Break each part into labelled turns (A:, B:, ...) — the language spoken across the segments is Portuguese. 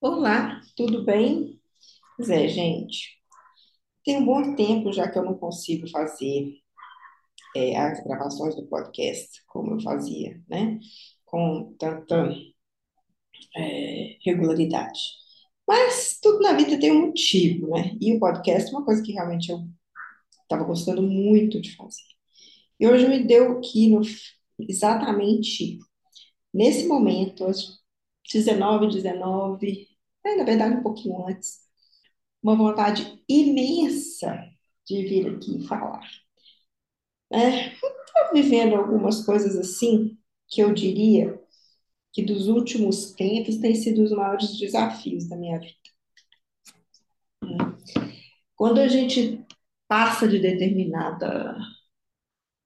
A: Olá, tudo bem? Pois é, gente, tem um bom tempo já que eu não consigo fazer é, as gravações do podcast como eu fazia, né? Com tanta é, regularidade. Mas tudo na vida tem um motivo, né? E o podcast é uma coisa que realmente eu estava gostando muito de fazer. E hoje me deu aqui no, exatamente nesse momento, às 19h19, é, na verdade um pouquinho antes, uma vontade imensa de vir aqui falar. É, estou vivendo algumas coisas assim que eu diria que dos últimos tempos têm sido os maiores desafios da minha vida. Quando a gente passa de determinada,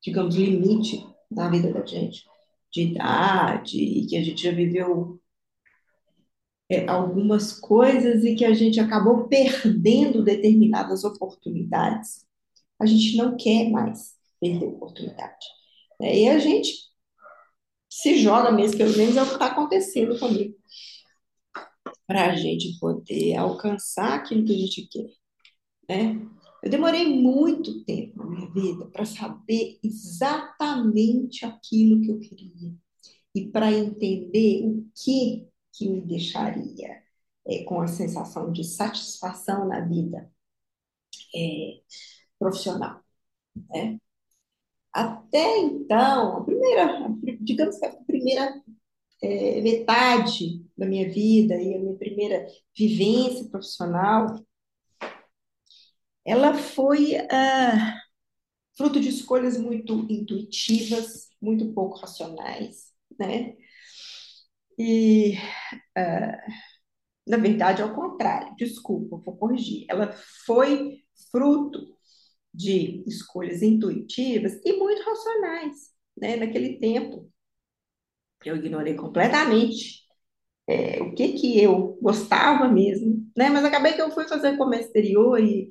A: digamos, limite na vida da gente, de idade, e que a gente já viveu é, algumas coisas e que a gente acabou perdendo determinadas oportunidades, a gente não quer mais perder oportunidade. É, e a gente se joga mesmo, pelo menos é o que está acontecendo comigo, para a gente poder alcançar aquilo que a gente quer. Né? Eu demorei muito tempo na minha vida para saber exatamente aquilo que eu queria e para entender o que que me deixaria é, com a sensação de satisfação na vida é, profissional. Né? Até então, a primeira, digamos que a primeira é, metade da minha vida e a minha primeira vivência profissional, ela foi ah, fruto de escolhas muito intuitivas, muito pouco racionais, né? E, ah, na verdade, ao contrário, desculpa, vou corrigir. Ela foi fruto de escolhas intuitivas e muito racionais, né? Naquele tempo, eu ignorei completamente é, o que que eu gostava mesmo, né? Mas acabei que eu fui fazer comércio exterior e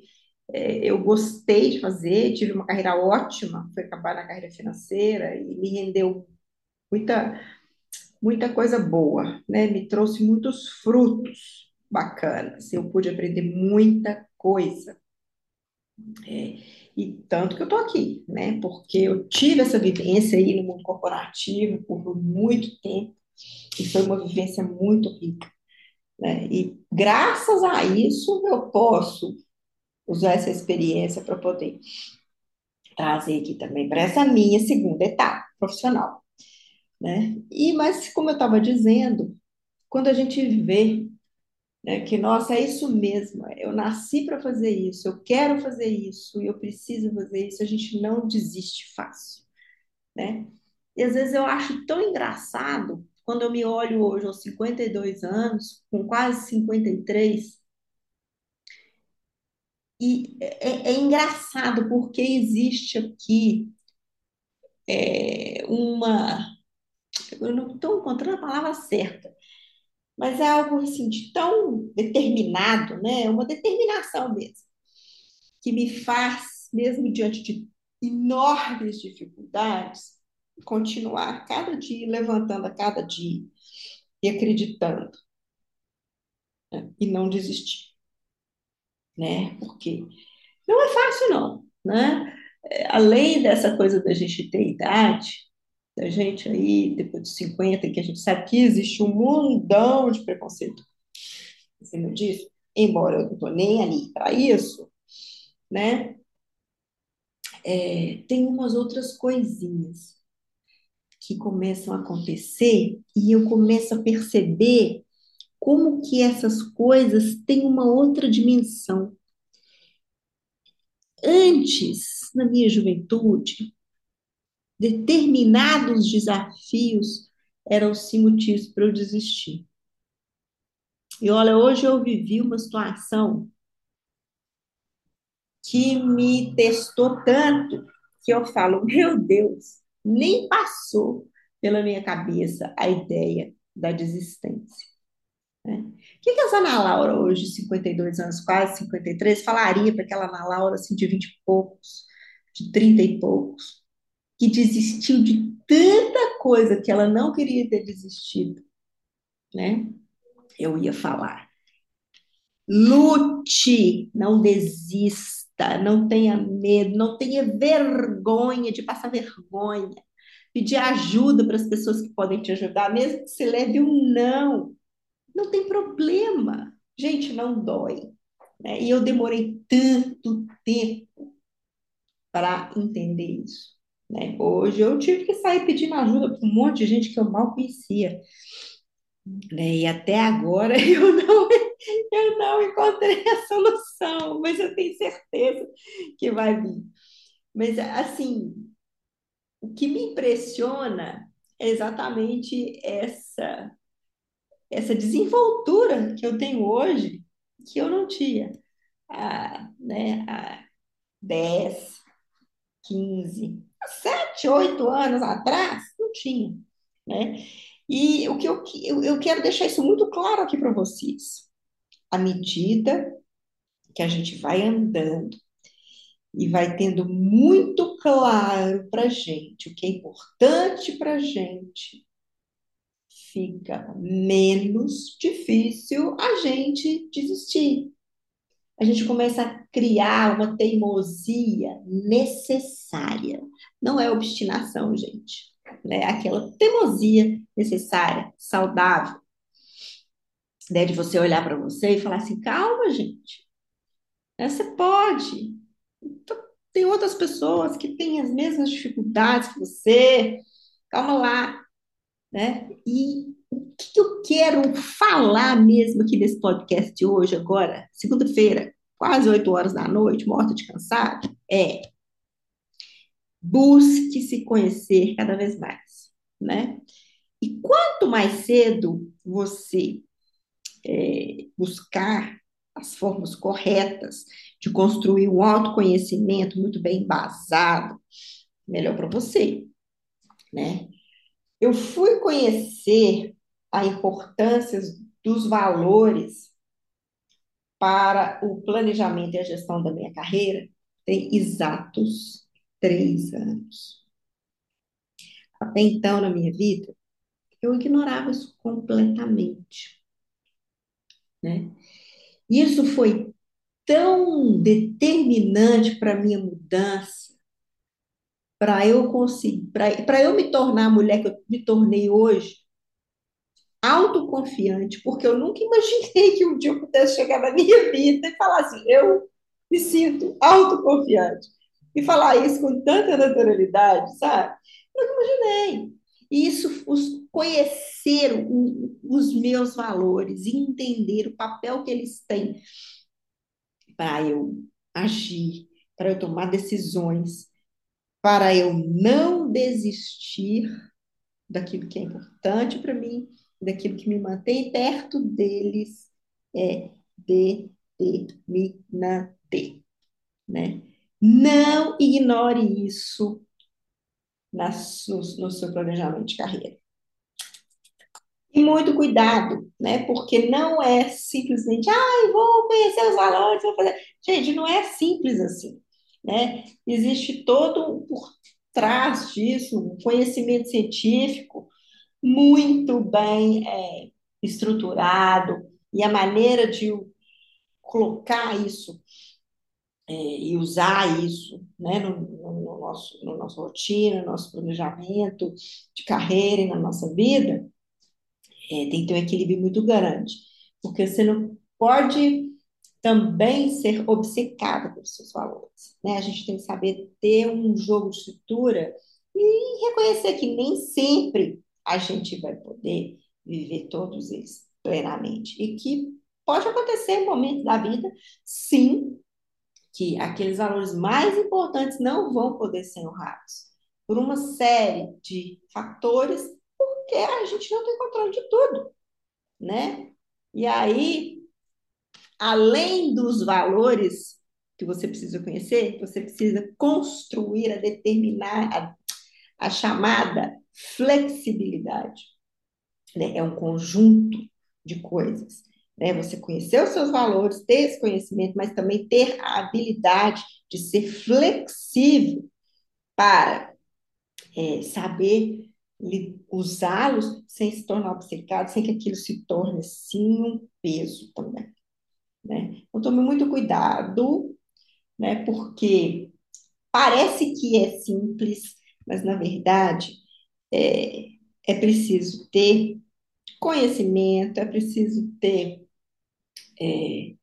A: é, eu gostei de fazer, tive uma carreira ótima, foi acabar na carreira financeira e me rendeu muita muita coisa boa, né? Me trouxe muitos frutos bacanas. Eu pude aprender muita coisa. É, e tanto que eu tô aqui, né? Porque eu tive essa vivência aí no mundo corporativo por muito tempo e foi uma vivência muito rica, né? E graças a isso eu posso usar essa experiência para poder trazer aqui também para essa minha segunda etapa profissional, né? E mas como eu estava dizendo, quando a gente vê né, que nossa, é isso mesmo, eu nasci para fazer isso, eu quero fazer isso, eu preciso fazer isso, a gente não desiste fácil, né? E às vezes eu acho tão engraçado quando eu me olho hoje aos 52 anos, com quase 53, e é, é engraçado porque existe aqui é, uma. Eu não estou encontrando a palavra certa, mas é algo assim, de tão determinado, né? Uma determinação mesmo, que me faz, mesmo diante de enormes dificuldades, continuar cada dia, levantando a cada dia e acreditando, né? E não desistir, né? Porque não é fácil, não, né? É, Além dessa coisa da gente ter idade, da gente aí, depois dos 50, que a gente sabe que existe um mundão de preconceito em cima disso, embora eu não estou nem ali para isso, né? É, tem umas outras coisinhas que começam a acontecer e eu começo a perceber como que essas coisas têm uma outra dimensão. Antes, na minha juventude, determinados desafios eram sim motivos para eu desistir. E olha, hoje eu vivi uma situação que me testou tanto que eu falo, meu Deus, nem passou pela minha cabeça a ideia da desistência. Né? O que, que essa Ana Laura, hoje, 52 anos, quase 53, falaria para aquela Ana Laura assim, de 20 e poucos, de 30 e poucos, que desistiu de tanta coisa que ela não queria ter desistido, né? Eu ia falar. Lute, não desista, não tenha medo, não tenha vergonha de passar vergonha. Pedir ajuda para as pessoas que podem te ajudar, mesmo que se leve um não. Não tem problema. Gente, não dói. Né? E eu demorei tanto tempo para entender isso. Né? Hoje eu tive que sair pedindo ajuda para um monte de gente que eu mal conhecia. Né? E até agora eu não, eu não encontrei a solução, mas eu tenho certeza que vai vir. Mas, assim, o que me impressiona é exatamente essa, essa desenvoltura que eu tenho hoje, que eu não tinha há, né, há 10, 15, 7, 8 anos atrás, não tinha. Né? E o que eu, eu, eu quero deixar isso muito claro aqui para vocês. À medida que a gente vai andando e vai tendo muito claro para gente o que é importante para gente, fica menos difícil a gente desistir. A gente começa a criar uma teimosia necessária. Não é obstinação, gente. Né? Aquela teimosia necessária, saudável. Né? De você olhar para você e falar assim: calma, gente. Você pode. Então, tem outras pessoas que têm as mesmas dificuldades que você. Calma lá. Né? E que eu quero falar mesmo aqui nesse podcast hoje, agora, segunda-feira, quase 8 horas da noite, morta de cansado, é busque se conhecer cada vez mais, né? E quanto mais cedo você é, buscar as formas corretas de construir um autoconhecimento muito bem embasado, melhor para você, né? Eu fui conhecer a importância dos valores para o planejamento e a gestão da minha carreira tem exatos três anos. Até então, na minha vida, eu ignorava isso completamente. Né? Isso foi tão determinante para minha mudança, para eu conseguir, para eu me tornar a mulher que eu me tornei hoje, autoconfiante, porque eu nunca imaginei que um dia eu pudesse chegar na minha vida e falar assim, eu me sinto autoconfiante. E falar isso com tanta naturalidade, sabe? Não imaginei. E isso, os, conhecer o, os meus valores, entender o papel que eles têm para eu agir, para eu tomar decisões, para eu não desistir daquilo que é importante para mim, daquilo que me mantém perto deles, é determinante, né? Não ignore isso nas, no, no seu planejamento de carreira. E muito cuidado, né? Porque não é simplesmente, ai, ah, vou conhecer os valores, vou fazer. Gente, não é simples assim, né? Existe todo por trás disso um conhecimento científico muito bem é, estruturado e a maneira de colocar isso é, e usar isso né, no, no, nosso, no nosso rotina, no nosso planejamento de carreira e na nossa vida, é, tem que ter um equilíbrio muito grande, porque você não pode também ser obcecado pelos seus valores. Né? A gente tem que saber ter um jogo de estrutura e reconhecer que nem sempre a gente vai poder viver todos eles plenamente. E que pode acontecer em momentos da vida, sim, que aqueles valores mais importantes não vão poder ser honrados por uma série de fatores, porque a gente não tem controle de tudo, né? E aí, além dos valores que você precisa conhecer, você precisa construir a determinar a, a chamada flexibilidade. Né? É um conjunto de coisas né? Você conhecer os seus valores, ter esse conhecimento, mas também ter a habilidade de ser flexível para é, saber usá-los sem se tornar obcecado, sem que aquilo se torne sim um peso também. né? Então, tome muito cuidado, né? Porque parece que é simples, mas na verdade é, é preciso ter conhecimento, é preciso ter é,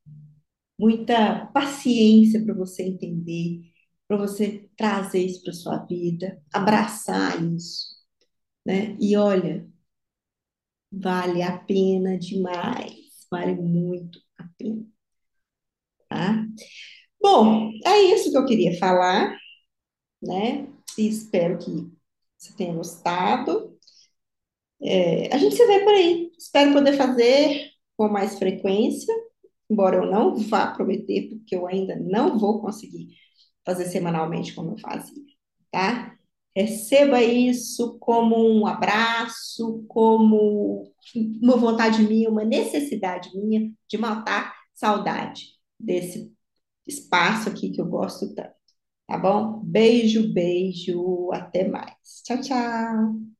A: muita paciência para você entender, para você trazer isso para sua vida, abraçar isso, né? E olha, vale a pena demais, vale muito a pena, tá? Bom, é isso que eu queria falar, né? E espero que você tenha gostado. É, a gente se vê por aí. Espero poder fazer com mais frequência, embora eu não vá prometer, porque eu ainda não vou conseguir fazer semanalmente como eu fazia, tá? Receba isso como um abraço, como uma vontade minha, uma necessidade minha de matar saudade desse espaço aqui que eu gosto tanto, tá bom? Beijo, beijo, até mais. Tchau, tchau.